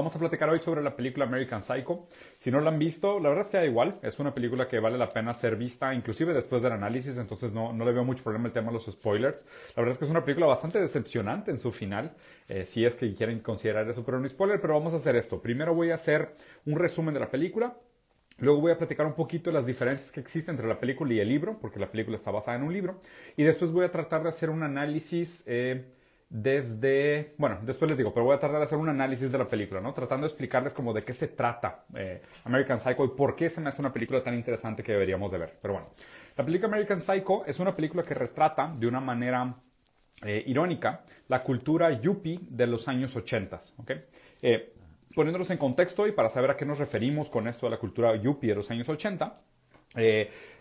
Vamos a platicar hoy sobre la película American Psycho. Si no la han visto, la verdad es que da igual. Es una película que vale la pena ser vista, inclusive después del análisis, entonces no, no le veo mucho problema el tema de los spoilers. La verdad es que es una película bastante decepcionante en su final, eh, si es que quieren considerar eso, pero no spoiler, pero vamos a hacer esto. Primero voy a hacer un resumen de la película, Luego voy a platicar un poquito de las diferencias que existen entre la película y el libro, porque la película está basada en un libro. Y después voy a tratar de hacer un análisis eh, desde, bueno, después les digo, pero voy a tratar de hacer un análisis de la película, ¿no? Tratando de explicarles como de qué se trata eh, American Psycho y por qué se me hace una película tan interesante que deberíamos de ver. Pero bueno, la película American Psycho es una película que retrata de una manera eh, irónica la cultura yuppie de los años 80, ¿ok? Eh, poniéndolos en contexto y para saber a qué nos referimos con esto de la cultura yuppie de los años 80,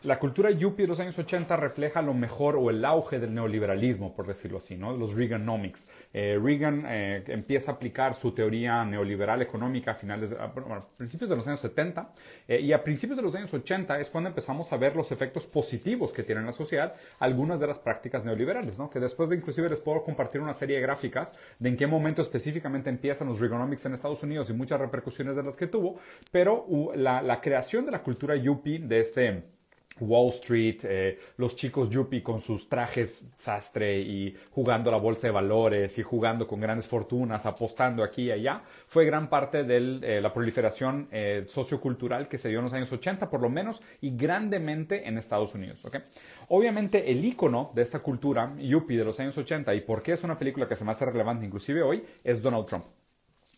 la cultura yuppie de los años 80 refleja lo mejor o el auge del neoliberalismo, por decirlo así, ¿no? los Reaganomics. Eh, Reagan eh, empieza a aplicar su teoría neoliberal económica a finales, ah, principios de los años 70 eh, y a principios de los años 80 es cuando empezamos a ver los efectos positivos que tienen en la sociedad algunas de las prácticas neoliberales, ¿no? que después de inclusive les puedo compartir una serie de gráficas de en qué momento específicamente empiezan los Reaganomics en Estados Unidos y muchas repercusiones de las que tuvo, pero la, la creación de la cultura yuppie de este Wall Street, eh, los chicos yuppie con sus trajes sastre y jugando la bolsa de valores y jugando con grandes fortunas, apostando aquí y allá, fue gran parte de eh, la proliferación eh, sociocultural que se dio en los años 80 por lo menos y grandemente en Estados Unidos. Obviamente el icono de esta cultura yuppie de los años 80 y por qué es una película que se me hace relevante inclusive hoy es Donald Trump.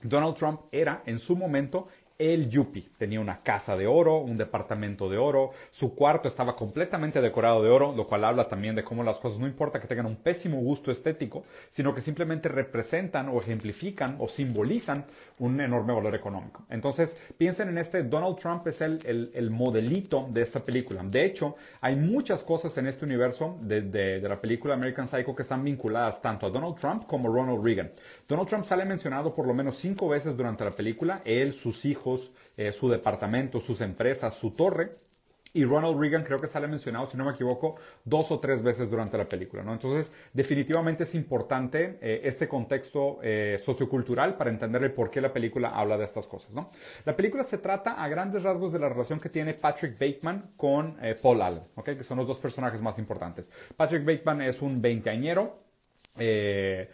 Donald Trump era en su momento el Yuppie. Tenía una casa de oro, un departamento de oro, su cuarto estaba completamente decorado de oro, lo cual habla también de cómo las cosas no importa que tengan un pésimo gusto estético, sino que simplemente representan o ejemplifican o simbolizan un enorme valor económico. Entonces, piensen en este, Donald Trump es el, el, modelito de esta película. De hecho, hay muchas cosas en este universo de, de, la película American Psycho que están vinculadas tanto a Donald Trump como a Ronald Reagan. Donald Trump sale mencionado por lo menos cinco veces durante la película, él, sus hijos, eh, su departamento, sus empresas, su torre. Y Ronald Reagan creo que sale mencionado, si no me equivoco, dos o tres veces durante la película. ¿no? Entonces, definitivamente es importante eh, este contexto eh, sociocultural para entender el por qué la película habla de estas cosas. ¿no? La película se trata a grandes rasgos de la relación que tiene Patrick Bateman con Paul Allen, que son los dos personajes más importantes. Patrick Bateman es un veinteañero eh,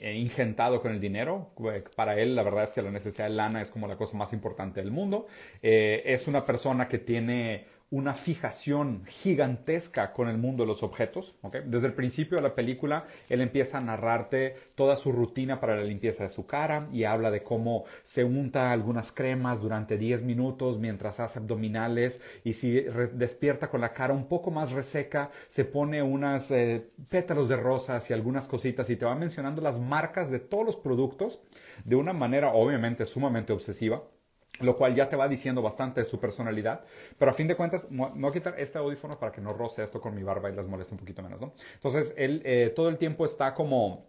eh, ingentado con el dinero. Eh, para él, la verdad es que la necesidad de lana es como la cosa más importante del mundo. es una persona que tiene una fijación gigantesca con el mundo de los objetos. Desde el principio de la película, él empieza a narrarte toda su rutina para la limpieza de su cara y habla de cómo se unta algunas cremas durante 10 minutos mientras hace abdominales y si despierta con la cara un poco más reseca, se pone unas eh, pétalos de rosas y algunas cositas y te va mencionando las marcas de todos los productos de una manera obviamente sumamente obsesiva lo cual ya te va diciendo bastante su personalidad, pero a fin de cuentas, no voy a quitar este audífono para que no roce esto con mi barba y las moleste un poquito menos, ¿no? Entonces, él eh, todo el tiempo está como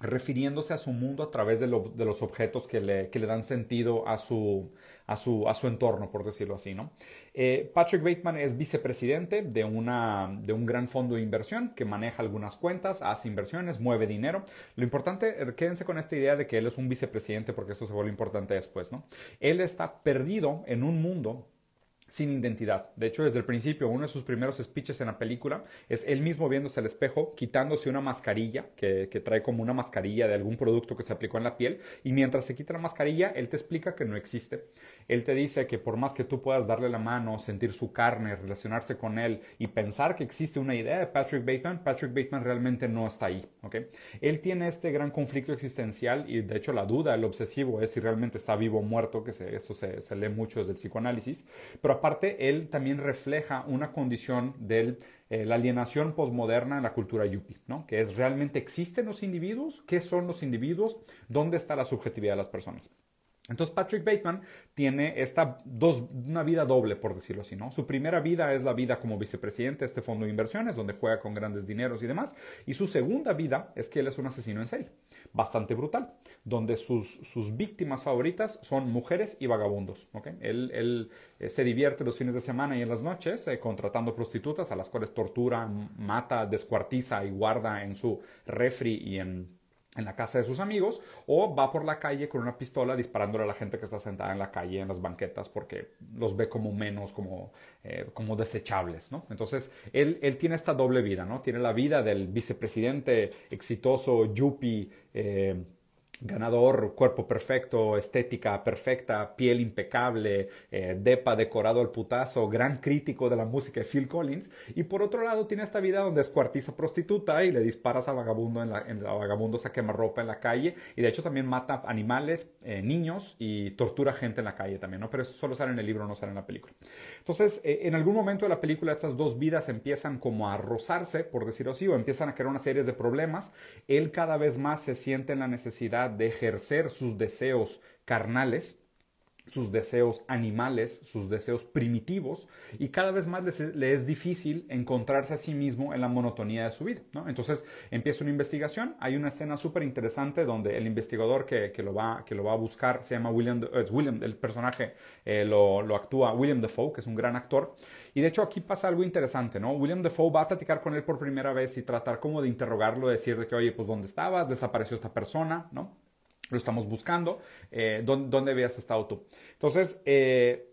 refiriéndose a su mundo a través de, los objetos que le, dan sentido a su, entorno, por decirlo así. ¿no? Eh, Patrick Bateman es vicepresidente de, un gran fondo de inversión que maneja algunas cuentas, hace inversiones, mueve dinero. Lo importante, eh, quédense con esta idea de que él es un vicepresidente porque esto se vuelve importante después. ¿no? Él está perdido en un mundo sin identidad. De hecho, desde el principio, uno de sus primeros speeches en la película es él mismo viéndose al espejo, quitándose una mascarilla, que, trae como una mascarilla de algún producto que se aplicó en la piel, y mientras se quita la mascarilla, él te explica que no existe. Él te dice que por más que tú puedas darle la mano, sentir su carne, relacionarse con él y pensar que existe una idea de Patrick Bateman, Patrick Bateman realmente no está ahí. ¿okay? Él tiene este gran conflicto existencial y de hecho la duda, el obsesivo es si realmente está vivo o muerto, que se, se, lee mucho desde el psicoanálisis, pero aparte, él también refleja una condición de eh, la alienación posmoderna en la cultura yuppie, ¿no? que es realmente existen los individuos, qué son los individuos, dónde está la subjetividad de las personas. Entonces Patrick Bateman tiene esta dos, una vida doble, por decirlo así, ¿no? Su primera vida es la vida como vicepresidente de este fondo de inversiones, donde juega con grandes dineros y demás. Y su segunda vida es que él es un asesino en serie, bastante brutal, donde sus, sus víctimas favoritas son mujeres y vagabundos. Él, él eh, se divierte los fines de semana y en las noches eh, contratando prostitutas a las cuales tortura, mata, descuartiza y guarda en su refri y en en la casa de sus amigos o va por la calle con una pistola disparándole a la gente que está sentada en la calle, en las banquetas, porque los ve como menos, como, eh, como desechables, ¿no? Entonces, él, él, tiene esta doble vida, ¿no? Tiene la vida del vicepresidente exitoso, yuppie, eh, ganador, cuerpo perfecto, estética perfecta, piel impecable, eh, depa decorado al putazo, gran crítico de la música de Phil Collins. Y por otro lado tiene esta vida donde es cuartiza prostituta y le disparas a vagabundo en la, en la vagabundo se quema ropa en la calle y de hecho también mata animales, eh, niños y tortura gente en la calle también, ¿no? Pero eso solo sale en el libro, no sale en la película. Entonces, eh, en algún momento de la película estas dos vidas empiezan como a rozarse, por decirlo así, o empiezan a crear una serie de problemas. Él cada vez más se siente en la necesidad de ejercer sus deseos carnales, sus deseos animales, sus deseos primitivos, y cada vez más le es difícil encontrarse a sí mismo en la monotonía de su vida. Entonces empieza una investigación, hay una escena súper interesante donde el investigador que, que, lo va, que lo va a buscar se llama William, William el personaje eh, lo, lo, actúa William Defoe, que es un gran actor, y de hecho aquí pasa algo interesante, ¿no? William Defoe va a platicar con él por primera vez y tratar como de interrogarlo, decir de que, oye, pues ¿dónde estabas? Desapareció esta persona, ¿no? lo estamos buscando, eh, ¿dónde, habías estado tú? Entonces, eh,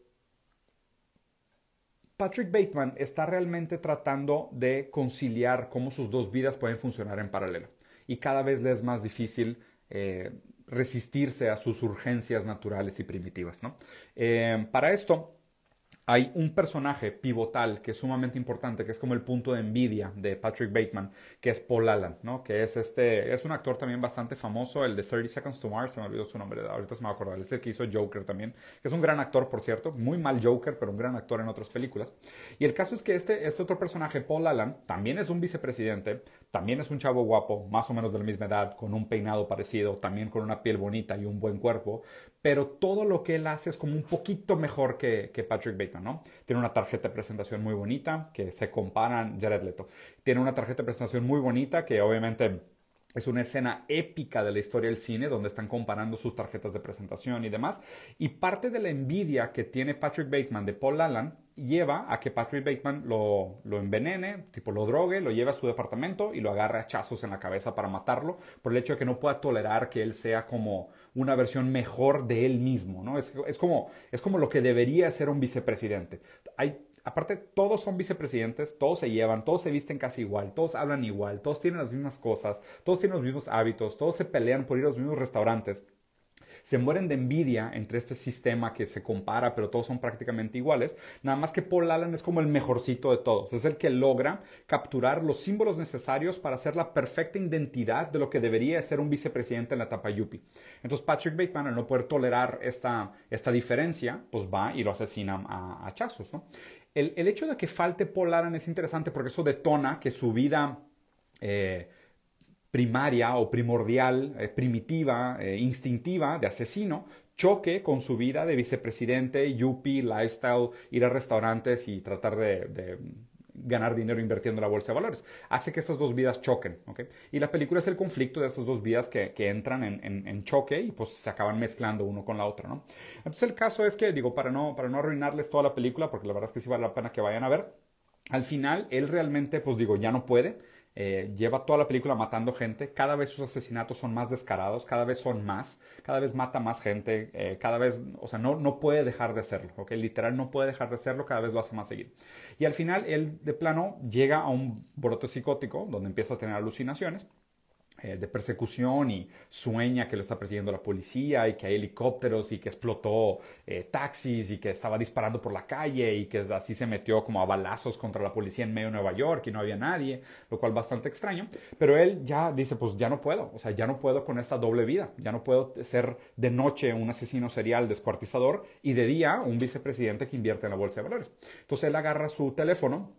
Patrick Bateman está realmente tratando de conciliar cómo sus dos vidas pueden funcionar en paralelo. Y cada vez le es más difícil eh, resistirse a sus urgencias naturales y primitivas. ¿no? para esto, hay un personaje pivotal que es sumamente importante, que es como el punto de envidia de Patrick Bateman, que es Paul Allen, ¿no? Que es este, es un actor también bastante famoso, el de 30 Seconds to Mars, se me olvidó su nombre, ahorita se me va a acordar, es el que hizo Joker también, que es un gran actor, por cierto, muy mal Joker, pero un gran actor en otras películas. Y el caso es que este, este otro personaje, Paul Allen, también es un vicepresidente, también es un chavo guapo, más o menos de la misma edad, con un peinado parecido, también con una piel bonita y un buen cuerpo, pero todo lo que él hace es como un poquito mejor que, que Patrick Bateman, ¿no? Tiene una tarjeta de presentación muy bonita que se comparan Jared Leto. Tiene una tarjeta de presentación muy bonita que obviamente es una escena épica de la historia del cine donde están comparando sus tarjetas de presentación y demás. Y parte de la envidia que tiene Patrick Bateman de Paul Allen lleva a que Patrick Bateman lo, lo envenene, tipo lo drogue, lo lleve a su departamento y lo agarre a chazos en la cabeza para matarlo por el hecho de que no pueda tolerar que él sea como una versión mejor de él mismo. ¿no? Es, es, como, es como lo que debería ser un vicepresidente. Hay aparte todos son vicepresidentes, todos se llevan, todos se visten casi igual, todos hablan igual, todos tienen las mismas cosas, todos tienen los mismos hábitos, todos se pelean por ir a los mismos restaurantes. Se mueren de envidia entre este sistema que se compara, pero todos son prácticamente iguales. Nada más que Paul Allen es como el mejorcito de todos. Es el que logra capturar los símbolos necesarios para hacer la perfecta identidad de lo que debería ser un vicepresidente en la etapa Yuppie. Entonces Patrick Bateman, al no poder tolerar esta, esta diferencia, pues va y lo asesina a, a. ¿no? El, hecho de que falte Paul Allen es interesante porque eso detona que su vida eh, primaria o primordial, eh, primitiva, eh, instintiva de asesino, choque con su vida de vicepresidente, yuppie, lifestyle, ir a restaurantes y tratar de ganar dinero invirtiendo en la bolsa de valores. Hace que estas dos vidas choquen. ¿okay? Y la película es el conflicto de estas dos vidas que, que entran en, en, choque y pues se acaban mezclando uno con la otra. ¿no? Entonces el caso es que, digo, para no, para no arruinarles toda la película, porque la verdad es que sí vale la pena que vayan a ver, al final él realmente, pues digo, ya no puede eh, lleva toda la película matando gente, cada vez sus asesinatos son más descarados, cada vez son más, cada vez mata más gente, eh, cada vez, o sea, no, no puede dejar de hacerlo, ¿ok? Literal no puede dejar de hacerlo, cada vez lo hace más seguido. Y al final él de plano llega a un brote psicótico donde empieza a tener alucinaciones eh, de persecución y sueña que lo está persiguiendo la policía y que hay helicópteros y que explotó eh, taxis y que estaba disparando por la calle y que así se metió como a balazos contra la policía en medio de Nueva York y no había nadie, lo cual bastante extraño. Pero él ya dice, pues ya no puedo, o sea, ya no puedo con esta doble vida, ya no puedo ser de noche un asesino serial descuartizador y de día un vicepresidente que invierte en la bolsa de valores. Entonces él agarra su teléfono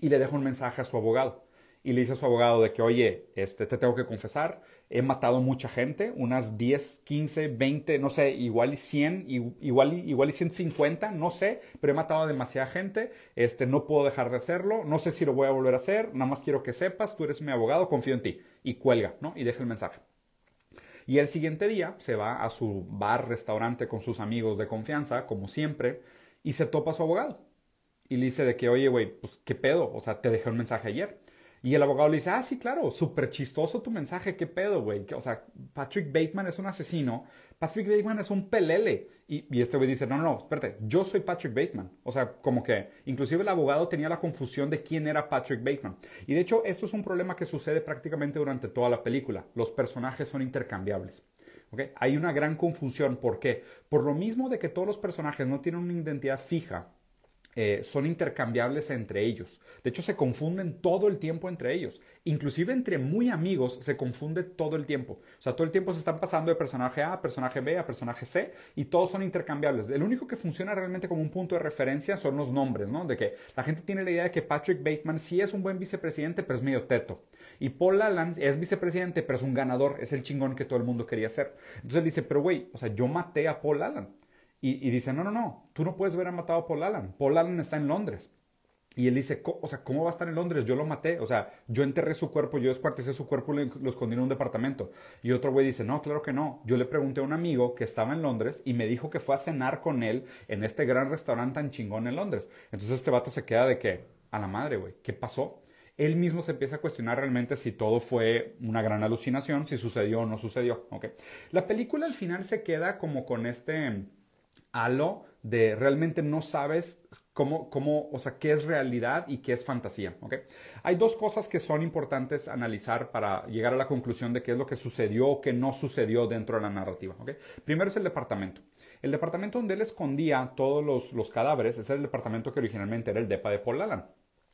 y le deja un mensaje a su abogado y le dice a su abogado de que, oye, este, te tengo que confesar, he matado mucha gente, unas 10, 15, 20, no sé, igual y 100, igual, igual y 150, no sé, pero he matado a demasiada gente, este, no puedo dejar de hacerlo, no sé si lo voy a volver a hacer, nada más quiero que sepas, tú eres mi abogado, confío en ti. Y cuelga, ¿no? Y deja el mensaje. Y el siguiente día se va a su bar, restaurante con sus amigos de confianza, como siempre, y se topa a su abogado. Y le dice de que, oye, güey, pues, ¿qué pedo? O sea, te dejé un mensaje ayer. Y el abogado le dice, ah, sí, claro, súper chistoso tu mensaje, qué pedo, güey. O sea, Patrick Bateman es un asesino, Patrick Bateman es un pelele. Y, y este güey dice, no, no, espérate, yo soy Patrick Bateman. O sea, como que inclusive el abogado tenía la confusión de quién era Patrick Bateman. Y de hecho, esto es un problema que sucede prácticamente durante toda la película. Los personajes son intercambiables. ¿Okay? Hay una gran confusión. ¿Por qué? Por lo mismo de que todos los personajes no tienen una identidad fija eh, son intercambiables entre ellos. De hecho, se confunden todo el tiempo entre ellos. Inclusive entre muy amigos se confunde todo el tiempo. O sea, todo el tiempo se están pasando de personaje A a personaje B a personaje C y todos son intercambiables. El único que funciona realmente como un punto de referencia son los nombres, ¿no? De que la gente tiene la idea de que Patrick Bateman sí es un buen vicepresidente, pero es medio teto. Y Paul Allen es vicepresidente, pero es un ganador, es el chingón que todo el mundo quería ser. Entonces él dice, pero güey, o sea, yo maté a Paul Allen. Y, dice, no, no, no, tú no puedes haber matado a Paul Allen. Paul Allen está en Londres. Y él dice, o sea, ¿cómo va a estar en Londres? Yo lo maté, o sea, yo enterré su cuerpo, yo descuarticé su cuerpo y lo escondí en un departamento. Y otro güey dice, no, claro que no. Yo le pregunté a un amigo que estaba en Londres y me dijo que fue a cenar con él en este gran restaurante tan chingón en Londres. Entonces este vato se queda de que, a la madre, güey, ¿qué pasó? Él mismo se empieza a cuestionar realmente si todo fue una gran alucinación, si sucedió o no sucedió. ¿okay? La película al final se queda como con este halo de realmente no sabes cómo, cómo, o sea, qué es realidad y qué es fantasía. ¿okay? Hay dos cosas que son importantes analizar para llegar a la conclusión de qué es lo que sucedió o qué no sucedió dentro de la narrativa. ¿okay? Primero es el departamento. El departamento donde él escondía todos los, los cadáveres es el departamento que originalmente era el DEPA de Paul Allen.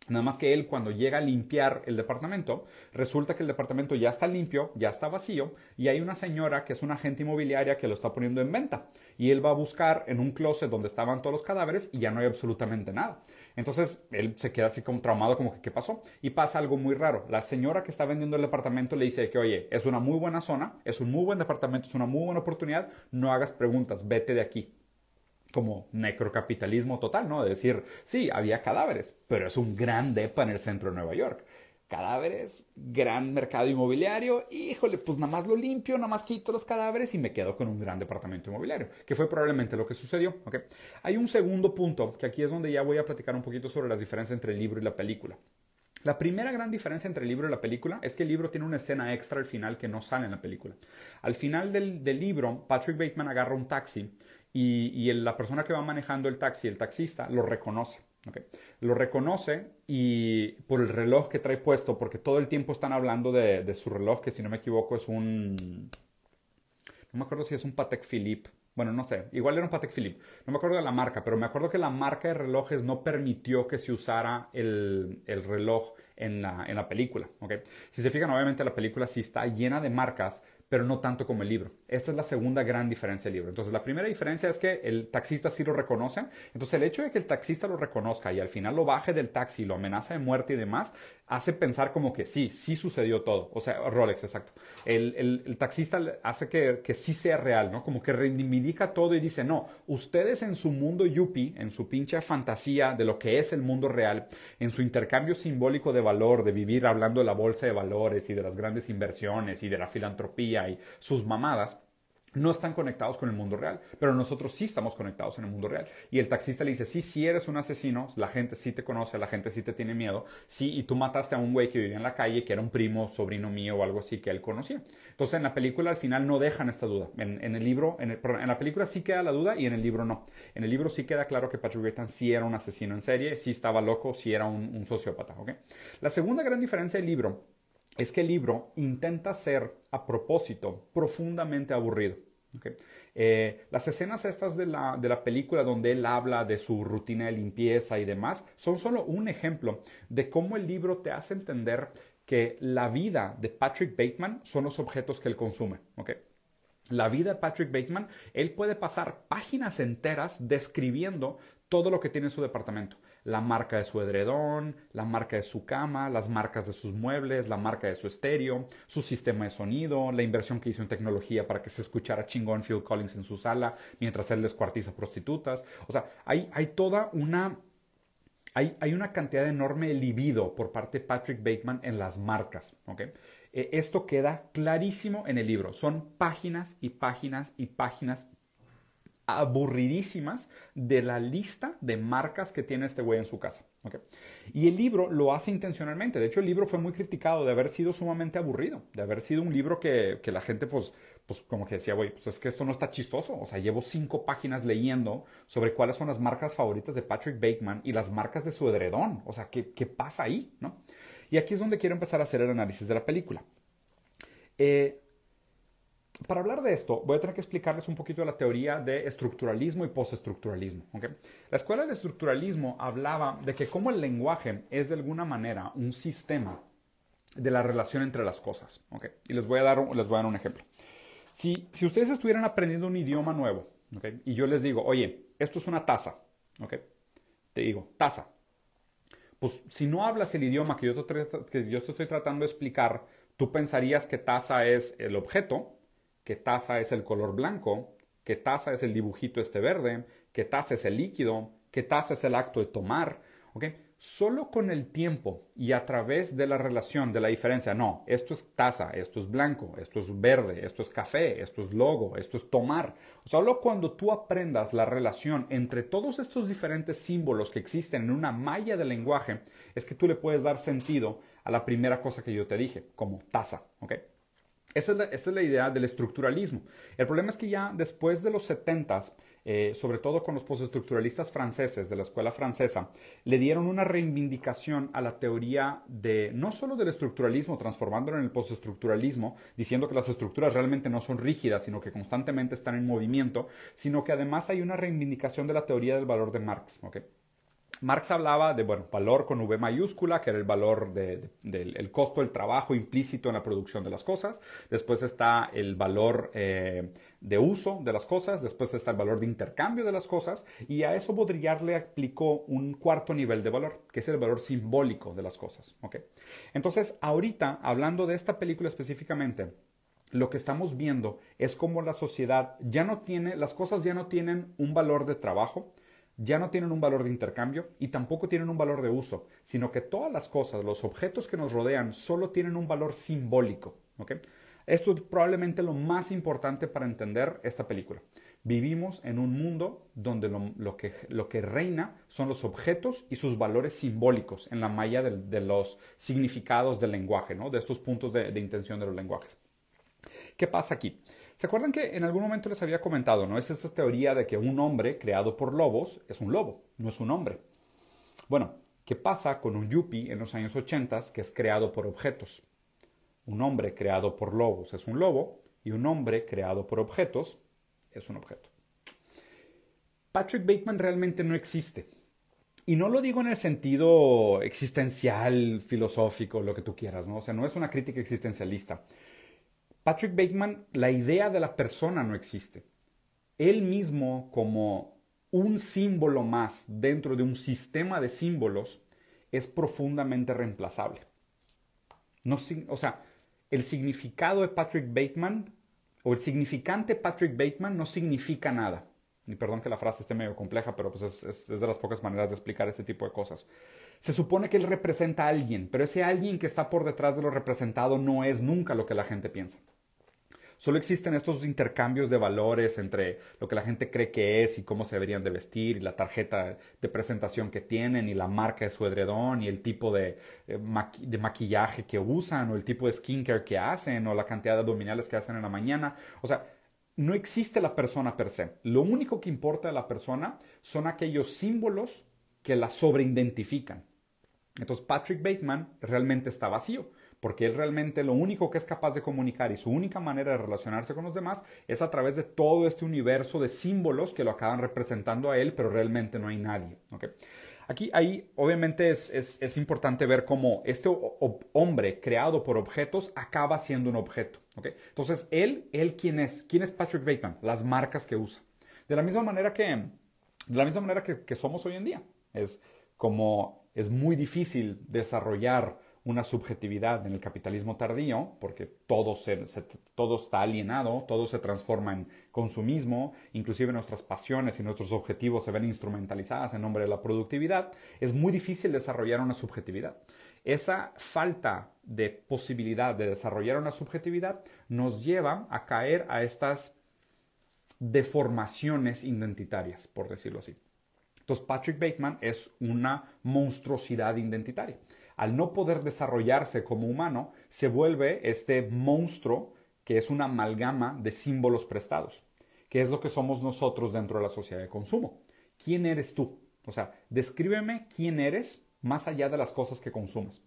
Nada más que él cuando llega a limpiar el departamento, resulta que el departamento ya está limpio, ya está vacío y hay una señora que es una agente inmobiliaria que lo está poniendo en venta. Y él va a buscar en un closet donde estaban todos los cadáveres y ya no hay absolutamente nada. Entonces él se queda así como traumado como que ¿qué pasó? Y pasa algo muy raro. La señora que está vendiendo el departamento le dice que oye, es una muy buena zona, es un muy buen departamento, es una muy buena oportunidad, no hagas preguntas, vete de aquí como necrocapitalismo total, ¿no? De decir, sí, había cadáveres, pero es un gran depa en el centro de Nueva York. Cadáveres, gran mercado inmobiliario, híjole, pues nada más lo limpio, nada más quito los cadáveres y me quedo con un gran departamento inmobiliario, que fue probablemente lo que sucedió. ¿okay? Hay un segundo punto, que aquí es donde ya voy a platicar un poquito sobre las diferencias entre el libro y la película. La primera gran diferencia entre el libro y la película es que el libro tiene una escena extra al final que no sale en la película. Al final del, del libro, Patrick Bateman agarra un taxi y, la persona que va manejando el taxi, el taxista, lo reconoce. Lo reconoce y por el reloj que trae puesto, porque todo el tiempo están hablando de, su reloj, que si no me equivoco es un... No me acuerdo si es un Patek Philippe. Bueno, no sé, igual era un Patek Philippe. No me acuerdo de la marca, pero me acuerdo que la marca de relojes no permitió que se usara el, reloj en la, en la película. Si se fijan, obviamente la película sí está llena de marcas pero no tanto como el libro. Esta es la segunda gran diferencia del libro. Entonces, la primera diferencia es que el taxista sí lo reconoce. Entonces, el hecho de que el taxista lo reconozca y al final lo baje del taxi lo amenaza de muerte y demás, hace pensar como que sí, sí sucedió todo. O sea, Rolex, exacto. El, taxista hace que, que, sí sea real, ¿no? Como que reivindica todo y dice, no, ustedes en su mundo yuppie, en su pinche fantasía de lo que es el mundo real, en su intercambio simbólico de valor, de vivir hablando de la bolsa de valores y de las grandes inversiones y de la filantropía sus mamadas, no están conectados con el mundo real, pero nosotros sí estamos conectados en el mundo real. Y el taxista le dice, sí, sí eres un asesino, la gente sí te conoce, la gente sí te tiene miedo, sí, y tú mataste a un güey que vivía en la calle, que era un primo, sobrino mío o algo así que él conocía. Entonces en la película al final no dejan esta duda. En, el libro, en, la película sí queda la duda y en el libro no. En el libro sí queda claro que Patrick Bateman sí era un asesino en serie, sí estaba loco, sí era un, sociópata. ¿okay? La segunda gran diferencia del libro es que el libro intenta ser a propósito profundamente aburrido. Eh, las escenas estas de la, de la, película donde él habla de su rutina de limpieza y demás son solo un ejemplo de cómo el libro te hace entender que la vida de Patrick Bateman son los objetos que él consume. La vida de Patrick Bateman, él puede pasar páginas enteras describiendo todo lo que tiene en su departamento la marca de su edredón, la marca de su cama, las marcas de sus muebles, la marca de su estéreo, su sistema de sonido, la inversión que hizo en tecnología para que se escuchara chingón Phil Collins en su sala mientras él descuartiza prostitutas. O sea, hay, hay toda una hay, hay, una cantidad enorme de libido por parte de Patrick Bateman en las marcas. ¿okay? Eh, esto queda clarísimo en el libro. Son páginas y páginas y páginas aburridísimas de la lista de marcas que tiene este güey en su casa. Y el libro lo hace intencionalmente. De hecho, el libro fue muy criticado de haber sido sumamente aburrido, de haber sido un libro que, la gente, pues, pues, como que decía, güey, pues es que esto no está chistoso. O sea, llevo cinco páginas leyendo sobre cuáles son las marcas favoritas de Patrick Bateman y las marcas de su edredón. O sea, ¿qué, qué pasa ahí? ¿no? Y aquí es donde quiero empezar a hacer el análisis de la película. Eh, para hablar de esto, voy a tener que explicarles un poquito de la teoría de estructuralismo y postestructuralismo. La escuela de estructuralismo hablaba de que como el lenguaje es de alguna manera un sistema de la relación entre las cosas. Y les voy, a dar, les voy a dar un ejemplo. Si, si ustedes estuvieran aprendiendo un idioma nuevo y yo les digo, oye, esto es una taza, te digo, taza. Pues si no hablas el idioma que yo que yo te estoy tratando de explicar, tú pensarías que taza es el objeto que taza es el color blanco, que taza es el dibujito este verde, que taza es el líquido, que taza es el acto de tomar. ¿ok? Solo con el tiempo y a través de la relación, de la diferencia, no, esto es taza, esto es blanco, esto es verde, esto es café, esto es logo, esto es tomar. Solo cuando tú aprendas la relación entre todos estos diferentes símbolos que existen en una malla de lenguaje, es que tú le puedes dar sentido a la primera cosa que yo te dije, como taza. ¿ok? Esa es, la, idea del estructuralismo. El problema es que ya después de los 70 eh, sobre todo con los postestructuralistas franceses de la escuela francesa, le dieron una reivindicación a la teoría de no solo del estructuralismo, transformándolo en el postestructuralismo, diciendo que las estructuras realmente no son rígidas, sino que constantemente están en movimiento, sino que además hay una reivindicación de la teoría del valor de Marx. Marx hablaba de, bueno, valor con V mayúscula, que era el valor del costo del trabajo implícito en la producción de las cosas. Después está el valor eh, de uso de las cosas. Después está el valor de intercambio de las cosas. Y a eso Baudrillard le aplicó un cuarto nivel de valor, que es el valor simbólico de las cosas. Entonces, ahorita, hablando de esta película específicamente, lo que estamos viendo es cómo la sociedad ya no tiene, las cosas ya no tienen un valor de trabajo, ya no tienen un valor de intercambio y tampoco tienen un valor de uso, sino que todas las cosas, los objetos que nos rodean, solo tienen un valor simbólico. Esto es probablemente lo más importante para entender esta película. Vivimos en un mundo donde lo, que, reina son los objetos y sus valores simbólicos en la malla de, los significados del lenguaje, ¿no? de estos puntos de intención de los lenguajes. ¿Qué pasa aquí? ¿Se acuerdan que en algún momento les había comentado, no? Es esta teoría de que un hombre creado por lobos es un lobo, no es un hombre. Bueno, ¿qué pasa con un yuppie en los años 80 que es creado por objetos? Un hombre creado por lobos es un lobo y un hombre creado por objetos es un objeto. Patrick Bateman realmente no existe. Y no lo digo en el sentido existencial, filosófico, lo que tú quieras, ¿no? O sea, no es una crítica existencialista. Patrick Bateman, la idea de la persona no existe. Él mismo como un símbolo más dentro de un sistema de símbolos es profundamente reemplazable. No, o sea, el significado de Patrick Bateman o el significante Patrick Bateman no significa nada. Y perdón que la frase esté medio compleja, pero pues es, es, de las pocas maneras de explicar este tipo de cosas. Se supone que él representa a alguien, pero ese alguien que está por detrás de lo representado no es nunca lo que la gente piensa. Solo existen estos intercambios de valores entre lo que la gente cree que es y cómo se deberían de vestir, y la tarjeta de presentación que tienen, y la marca de su edredón, y el tipo de, eh, de maquillaje que usan, o el tipo de skincare que hacen, o la cantidad de abdominales que hacen en la mañana. O sea, no existe la persona per se. Lo único que importa de la persona son aquellos símbolos que la sobreidentifican. Entonces Patrick Bateman realmente está vacío porque él realmente lo único que es capaz de comunicar y su única manera de relacionarse con los demás es a través de todo este universo de símbolos que lo acaban representando a él, pero realmente no hay nadie. Aquí, ahí, obviamente es, es, importante ver cómo este hombre creado por objetos acaba siendo un objeto. Entonces, él, él, ¿quién es? ¿Quién es Patrick Bateman? Las marcas que usa. De la misma manera que, de la misma manera que somos hoy en día. Es como es muy difícil desarrollar una subjetividad en el capitalismo tardío, porque todo, todo está alienado, todo se transforma en consumismo, inclusive nuestras pasiones y nuestros objetivos se ven instrumentalizadas en nombre de la productividad, es muy difícil desarrollar una subjetividad. Esa falta de posibilidad de desarrollar una subjetividad nos lleva a caer a estas deformaciones identitarias, por decirlo así. Entonces, Patrick Bateman es una monstruosidad identitaria. Al no poder desarrollarse como humano, se vuelve este monstruo que es una amalgama de símbolos prestados, que es lo que somos nosotros dentro de la sociedad de consumo. ¿Quién eres tú? O sea, descríbeme quién eres más allá de las cosas que consumes.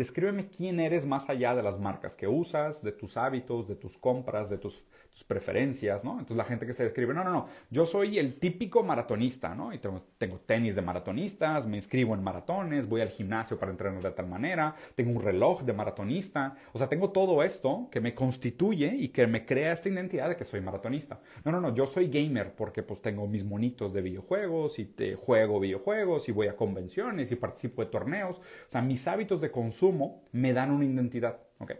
Descríbeme quién eres más allá de las marcas que usas, de tus hábitos, de tus compras, de tus tus preferencias, ¿no? Entonces la gente que se describe, no, no, no, yo soy el típico maratonista, ¿no? Y tengo, tengo, tenis de maratonistas, me inscribo en maratones, voy al gimnasio para entrenar de tal manera, tengo un reloj de maratonista, o sea, tengo todo esto que me constituye y que me crea esta identidad de que soy maratonista. No, no, no, yo soy gamer porque pues tengo mis monitos de videojuegos y te juego videojuegos y voy a convenciones y participo de torneos, o sea, mis hábitos de consumo me dan una identidad, ¿ok?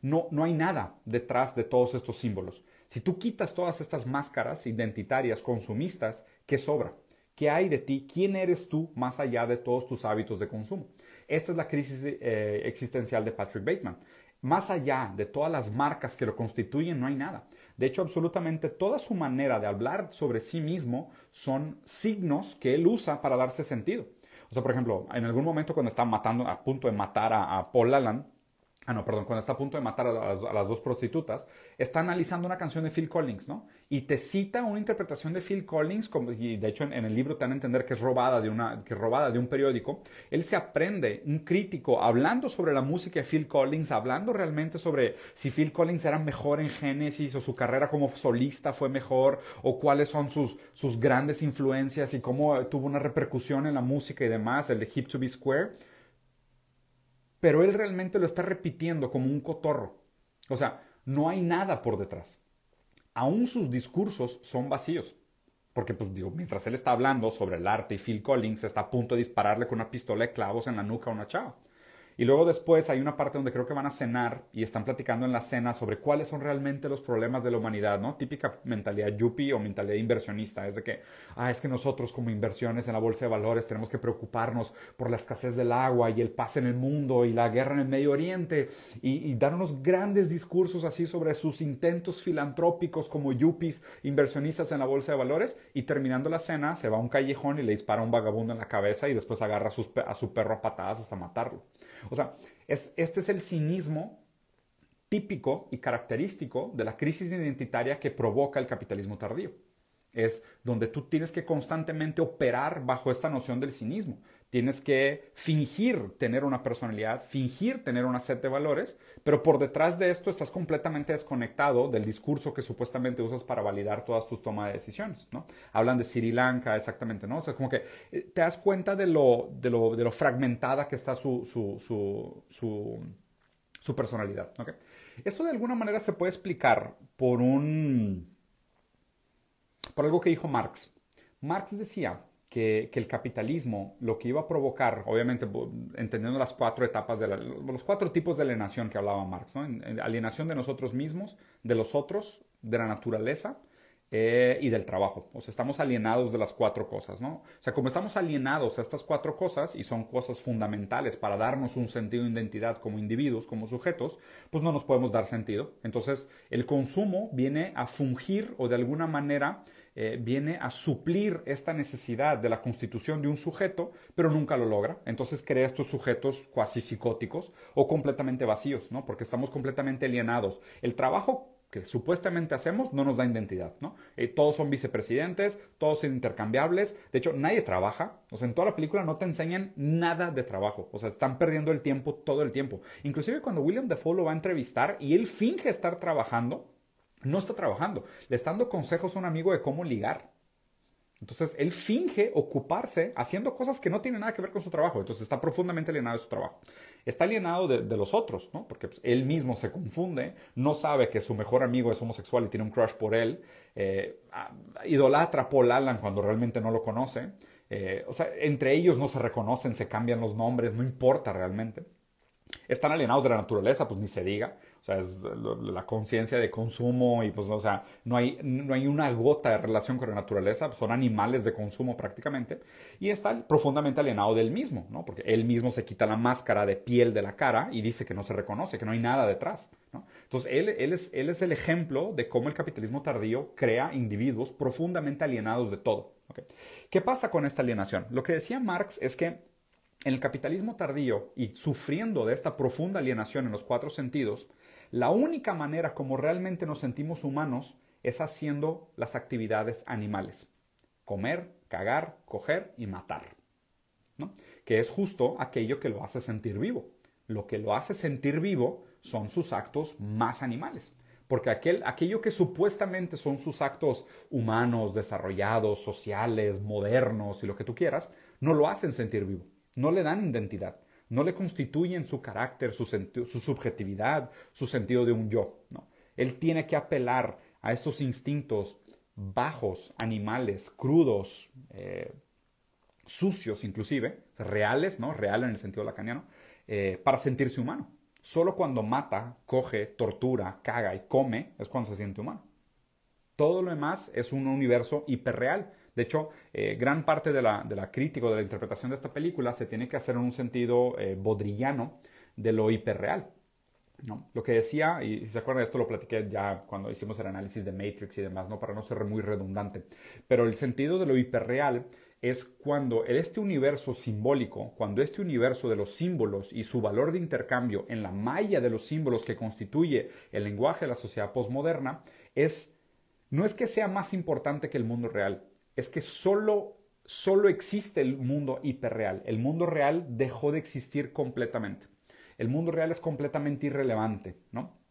No, no hay nada detrás de todos estos símbolos. Si tú quitas todas estas máscaras identitarias, consumistas, ¿qué sobra? ¿Qué hay de ti? ¿Quién eres tú más allá de todos tus hábitos de consumo? Esta es la crisis eh, existencial de Patrick Bateman. Más allá de todas las marcas que lo constituyen, no hay nada. De hecho, absolutamente toda su manera de hablar sobre sí mismo son signos que él usa para darse sentido. O sea, por ejemplo, en algún momento cuando está matando, a punto de matar a, a Paul Allen, Ah, no, perdón, cuando está a punto de matar a las, dos prostitutas, está analizando una canción de Phil Collins, ¿no? Y te cita una interpretación de Phil Collins, como, y de hecho en, el libro te van a entender que es robada de, una, que es robada de un periódico. Él se aprende, un crítico, hablando sobre la música de Phil Collins, hablando realmente sobre si Phil Collins era mejor en Genesis o su carrera como solista fue mejor, o cuáles son sus, sus grandes influencias y cómo tuvo una repercusión en la música y demás, el de Hip to Be Square pero él realmente lo está repitiendo como un cotorro. O sea, no hay nada por detrás. Aún sus discursos son vacíos. Porque, pues digo, mientras él está hablando sobre el arte y Phil Collins está a punto de dispararle con una pistola de clavos en la nuca a una chava. Y luego después hay una parte donde creo que van a cenar y están platicando en la cena sobre cuáles son realmente los problemas de la humanidad, ¿no? Típica mentalidad yuppie o mentalidad inversionista, es de que, ah, es que nosotros como inversiones en la bolsa de valores tenemos que preocuparnos por la escasez del agua y el paz en el mundo y la guerra en el Medio Oriente y, y dar unos grandes discursos así sobre sus intentos filantrópicos como yuppies inversionistas en la bolsa de valores y terminando la cena se va a un callejón y le dispara a un vagabundo en la cabeza y después agarra a, a su perro a patadas hasta matarlo. O sea, este es el cinismo típico y característico de la crisis identitaria que provoca el capitalismo tardío. Es donde tú tienes que constantemente operar bajo esta noción del cinismo. Tienes que fingir tener una personalidad, fingir tener una set de valores, pero por detrás de esto estás completamente desconectado del discurso que supuestamente usas para validar todas tus tomas de decisiones. ¿no? Hablan de Sri Lanka, exactamente, ¿no? O sea, como que eh, te das cuenta de lo, de lo, de lo fragmentada que está su, su, su, su personalidad. ¿okay? Esto de alguna manera se puede explicar por un por algo que dijo Marx. Marx decía que, el capitalismo lo que iba a provocar, obviamente entendiendo las cuatro etapas, de los cuatro tipos de alienación que hablaba Marx, alienación de nosotros mismos, de los otros, de la naturaleza eh, y del trabajo. O sea, estamos alienados de las cuatro cosas, ¿no? O sea, como estamos alienados a estas cuatro cosas y son cosas fundamentales para darnos un sentido de identidad como individuos, como sujetos, pues no nos podemos dar sentido. Entonces, el consumo viene a fungir o de alguna manera eh, viene a suplir esta necesidad de la constitución de un sujeto, pero nunca lo logra. Entonces crea estos sujetos cuasi psicóticos o completamente vacíos, ¿no? Porque estamos completamente alienados. El trabajo que supuestamente hacemos no nos da identidad, ¿no? Eh, todos son vicepresidentes, todos son intercambiables, de hecho nadie trabaja, o sea, en toda la película no te enseñan nada de trabajo, o sea, están perdiendo el tiempo todo el tiempo. Inclusive cuando William Defoe lo va a entrevistar y él finge estar trabajando, no está trabajando, le está dando consejos a un amigo de cómo ligar. Entonces, él finge ocuparse haciendo cosas que no tienen nada que ver con su trabajo. Entonces, está profundamente alienado de su trabajo. Está alienado de, los otros, ¿no? Porque pues, él mismo se confunde, no sabe que su mejor amigo es homosexual y tiene un crush por él. Eh, idolatra a Paul Allen cuando realmente no lo conoce. Eh, o sea, entre ellos no se reconocen, se cambian los nombres, no importa realmente. Están alienados de la naturaleza, pues ni se diga. O sea, es la conciencia de consumo y pues, o sea, no hay, no hay una gota de relación con la naturaleza, son animales de consumo prácticamente. Y está profundamente alienado del mismo, ¿no? Porque él mismo se quita la máscara de piel de la cara y dice que no se reconoce, que no hay nada detrás, ¿no? Entonces, él, él, es, él es el ejemplo de cómo el capitalismo tardío crea individuos profundamente alienados de todo. ¿Qué pasa con esta alienación? Lo que decía Marx es que en el capitalismo tardío y sufriendo de esta profunda alienación en los cuatro sentidos, la única manera como realmente nos sentimos humanos es haciendo las actividades animales. Comer, cagar, coger y matar. Que es justo aquello que lo hace sentir vivo. Lo que lo hace sentir vivo son sus actos más animales. Porque aquel, aquello que supuestamente son sus actos humanos, desarrollados, sociales, modernos y lo que tú quieras, no lo hacen sentir vivo no le dan identidad, no le constituyen su carácter, su, su subjetividad, su sentido de un yo. ¿no? Él tiene que apelar a estos instintos bajos, animales, crudos, eh, sucios inclusive, reales, ¿no? Real en el sentido lacaniano, eh, para sentirse humano. Solo cuando mata, coge, tortura, caga y come es cuando se siente humano. Todo lo demás es un universo hiperreal de hecho, eh, gran parte de la, de la, crítica o de la interpretación de esta película se tiene que hacer en un sentido eh, bodrillano de lo hiperreal. Lo que decía, y si se acuerdan esto lo platiqué ya cuando hicimos el análisis de Matrix y demás, ¿no? para no ser muy redundante, pero el sentido de lo hiperreal es cuando este universo simbólico, cuando este universo de los símbolos y su valor de intercambio en la malla de los símbolos que constituye el lenguaje de la sociedad postmoderna, es, no es que sea más importante que el mundo real, es que solo, solo existe el mundo hiperreal. El mundo real dejó de existir completamente. El mundo real es completamente irrelevante, ¿no?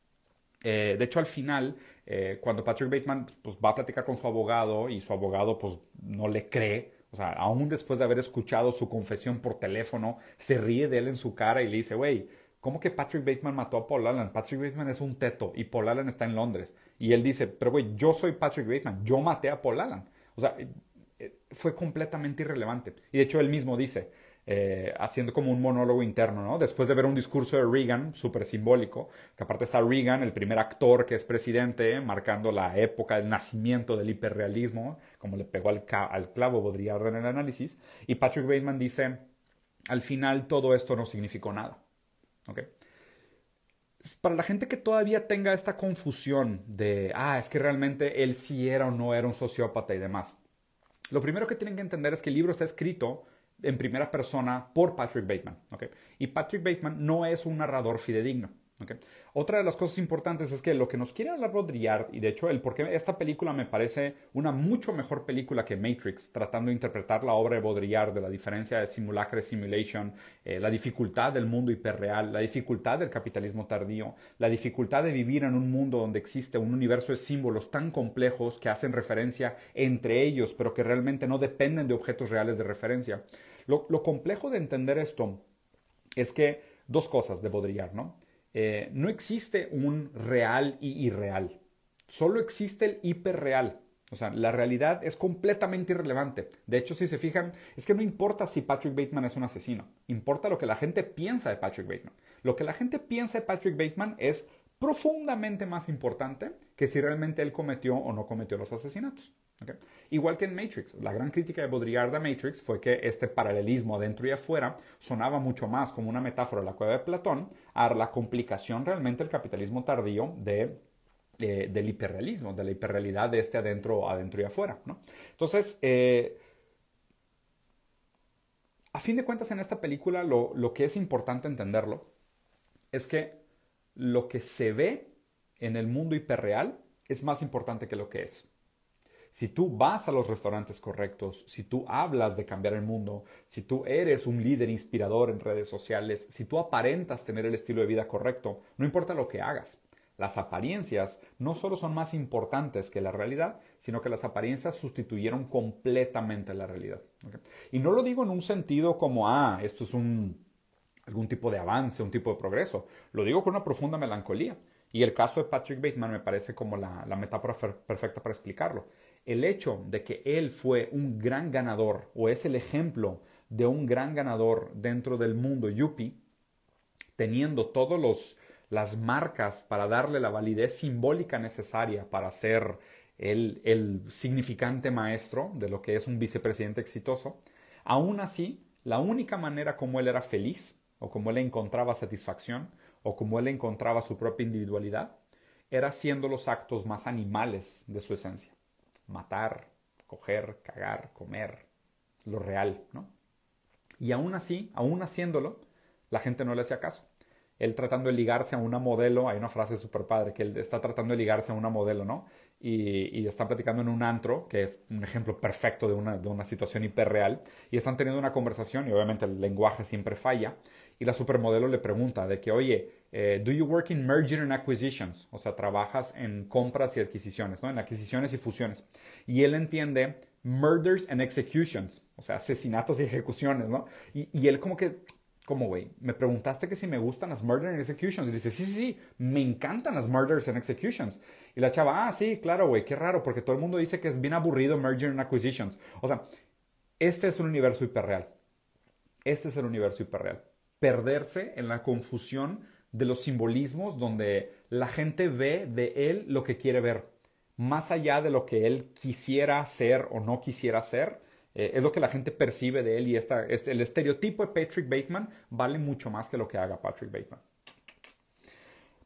Eh, de hecho, al final, eh, cuando Patrick Bateman pues, va a platicar con su abogado y su abogado pues, no le cree, o sea, aún después de haber escuchado su confesión por teléfono, se ríe de él en su cara y le dice, güey, ¿cómo que Patrick Bateman mató a Paul Allen? Patrick Bateman es un teto y Paul Allen está en Londres. Y él dice, pero güey, yo soy Patrick Bateman, yo maté a Paul Allen. O sea, eh, fue completamente irrelevante. Y de hecho él mismo dice, eh, haciendo como un monólogo interno, ¿no? Después de ver un discurso de Reagan, súper simbólico, que aparte está Reagan, el primer actor que es presidente, marcando la época del nacimiento del hiperrealismo, como le pegó al, clavo Baudrillard en el análisis, y Patrick Bateman dice, al final todo esto no significó nada. ¿Okay? Para la gente que todavía tenga esta confusión de, ah, es que realmente él sí era o no era un sociópata y demás, lo primero que tienen que entender es que el libro está escrito en primera persona por Patrick Bateman. Y Patrick Bateman no es un narrador fidedigno. Otra de las cosas importantes es que lo que nos quiere hablar Baudrillard, y de hecho el por qué esta película me parece una mucho mejor película que Matrix, tratando de interpretar la obra de Baudrillard, de la diferencia de simulacra y simulation, eh, la dificultad del mundo hiperreal, la dificultad del capitalismo tardío, la dificultad de vivir en un mundo donde existe un universo de símbolos tan complejos que hacen referencia entre ellos, pero que realmente no dependen de objetos reales de referencia. Lo, lo complejo de entender esto es que dos cosas de Baudrillard, ¿no? Eh, no existe un real y irreal. Solo existe el hiperreal. O sea, la realidad es completamente irrelevante. De hecho, si se fijan, es que no importa si Patrick Bateman es un asesino. Importa lo que la gente piensa de Patrick Bateman. Lo que la gente piensa de Patrick Bateman es profundamente más importante que si realmente él cometió o no cometió los asesinatos. Igual que en Matrix, la gran crítica de Baudrillard a Matrix fue que este paralelismo adentro y afuera sonaba mucho más como una metáfora de la cueva de Platón a la complicación realmente del capitalismo tardío eh, del hiperrealismo, de la hiperrealidad de este adentro, adentro y afuera. Entonces, eh, a fin de cuentas en esta película lo, lo que es importante entenderlo es que lo que se ve en el mundo hiperreal es más importante que lo que es. Si tú vas a los restaurantes correctos, si tú hablas de cambiar el mundo, si tú eres un líder inspirador en redes sociales, si tú aparentas tener el estilo de vida correcto, no importa lo que hagas. Las apariencias no solo son más importantes que la realidad, sino que las apariencias sustituyeron completamente la realidad. Y no lo digo en un sentido como, ah, esto es un, algún tipo de avance, un tipo de progreso. Lo digo con una profunda melancolía. Y el caso de Patrick Bateman me parece como la, la metáfora perfecta para explicarlo el hecho de que él fue un gran ganador o es el ejemplo de un gran ganador dentro del mundo yuppie, teniendo todos los las marcas para darle la validez simbólica necesaria para ser el, el significante maestro de lo que es un vicepresidente exitoso, aún así, la única manera como él era feliz, o como él encontraba satisfacción, o como él encontraba su propia individualidad, era haciendo los actos más animales de su esencia. Matar, coger, cagar, comer, lo real, ¿no? Y aún así, aún haciéndolo, la gente no le hacía caso él tratando de ligarse a una modelo, hay una frase súper padre, que él está tratando de ligarse a una modelo, ¿no? Y, están platicando en un antro, que es un ejemplo perfecto de una, de una situación hiperreal, y están teniendo una conversación y obviamente el lenguaje siempre falla, y la supermodelo le pregunta de que, oye, eh, ¿do you work in merger and acquisitions? O sea, trabajas en compras y adquisiciones, ¿no? En adquisiciones y fusiones. Y él entiende murders and executions, o sea, asesinatos y ejecuciones, ¿no? Y, él como que como, güey, me preguntaste que si me gustan las murder and executions. Y dice, sí, sí, sí, me encantan las murders and executions. Y la chava, ah, sí, claro, güey, qué raro, porque todo el mundo dice que es bien aburrido merger and acquisitions. O sea, este es un universo hiperreal. Este es el universo hiperreal. Perderse en la confusión de los simbolismos donde la gente ve de él lo que quiere ver, más allá de lo que él quisiera ser o no quisiera ser eh, es lo que la gente percibe de él y esta, este, el estereotipo de Patrick Bateman vale mucho más que lo que haga Patrick Bateman.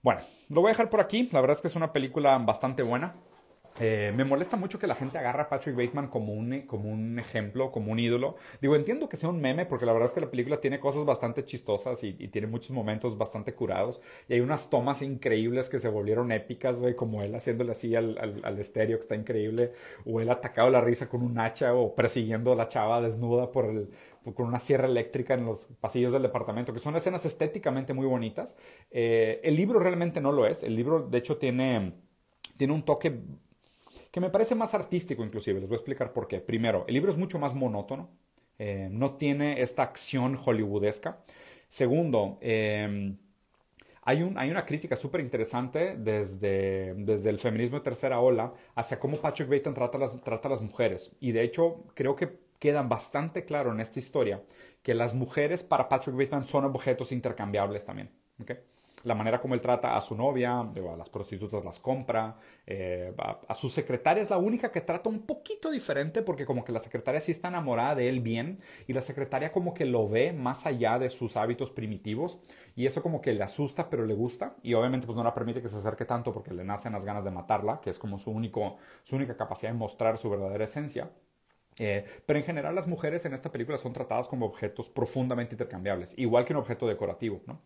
Bueno, lo voy a dejar por aquí. La verdad es que es una película bastante buena. Eh, me molesta mucho que la gente agarra a Patrick Bateman como un, como un ejemplo, como un ídolo. Digo, entiendo que sea un meme, porque la verdad es que la película tiene cosas bastante chistosas y, tiene muchos momentos bastante curados. Y hay unas tomas increíbles que se volvieron épicas, güey, como él haciéndole así al, al, estéreo, que está increíble. O él atacado la risa con un hacha o persiguiendo a la chava desnuda por el, con una sierra eléctrica en los pasillos del departamento, que son escenas estéticamente muy bonitas. Eh, el libro realmente no lo es. El libro, de hecho, tiene, tiene un toque que me parece más artístico inclusive. Les voy a explicar por qué. Primero, el libro es mucho más monótono, eh, no tiene esta acción hollywoodesca. Segundo, em, hay, un, hay, una crítica súper interesante desde, desde el feminismo de tercera ola hacia cómo Patrick Bateman trata las, trata a las mujeres. Y de hecho, creo que queda bastante claro en esta historia que las mujeres para Patrick Bateman son objetos intercambiables también. ¿okay? La manera como él trata a su novia, a las prostitutas las compra, eh, a, su secretaria es la única que trata un poquito diferente porque como que la secretaria sí está enamorada de él bien y la secretaria como que lo ve más allá de sus hábitos primitivos y eso como que le asusta pero le gusta y obviamente pues no la permite que se acerque tanto porque le nacen las ganas de matarla, que es como su, único, su única capacidad de mostrar su verdadera esencia. Eh, pero en general las mujeres en esta película son tratadas como objetos profundamente intercambiables, igual que un objeto decorativo. ¿no?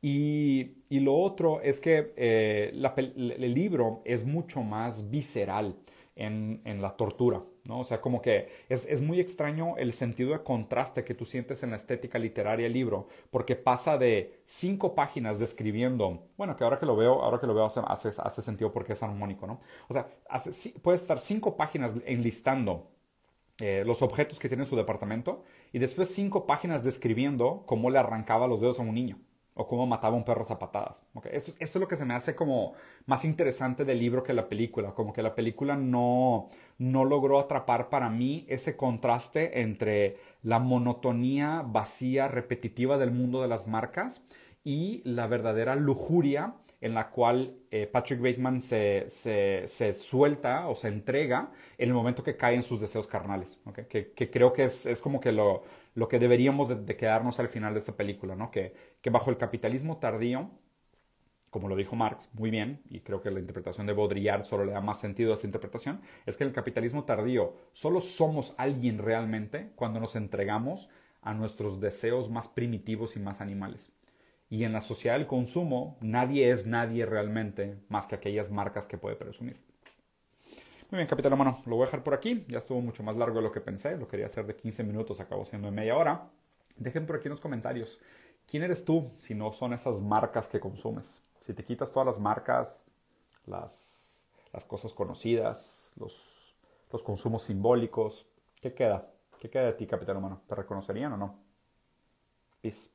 Y, y, lo otro es que eh, el libro es mucho más visceral en, en la tortura. ¿no? O sea, como que es, es, muy extraño el sentido de contraste que tú sientes en la estética literaria del libro, porque pasa de cinco páginas describiendo, bueno, que ahora que lo veo, ahora que lo veo hace, hace, hace sentido porque es armónico, ¿no? O sea, hace, puede estar cinco páginas enlistando eh, los objetos que tiene en su departamento y después cinco páginas describiendo cómo le arrancaba los dedos a un niño o cómo mataba a un perro a patadas. Eso, eso, es lo que se me hace como más interesante del libro que la película, como que la película no, no logró atrapar para mí ese contraste entre la monotonía vacía, repetitiva del mundo de las marcas y la verdadera lujuria en la cual eh, Patrick Bateman se, se, suelta o se entrega en el momento que cae en sus deseos carnales, que, creo que es, es como que lo, lo que deberíamos de, quedarnos al final de esta película, ¿no? que, que bajo el capitalismo tardío, como lo dijo Marx muy bien, y creo que la interpretación de Baudrillard solo le da más sentido a esta interpretación, es que el capitalismo tardío solo somos alguien realmente cuando nos entregamos a nuestros deseos más primitivos y más animales. Y en la sociedad del consumo, nadie es nadie realmente más que aquellas marcas que puede presumir. Muy bien, capitán humano, lo voy a dejar por aquí. Ya estuvo mucho más largo de lo que pensé. Lo quería hacer de 15 minutos, acabó siendo de media hora. Dejen por aquí en los comentarios. ¿Quién eres tú si no son esas marcas que consumes? Si te quitas todas las marcas, las, cosas conocidas, los, los consumos simbólicos, ¿qué queda? ¿Qué queda de ti, capitán humano? ¿Te reconocerían o no? Peace.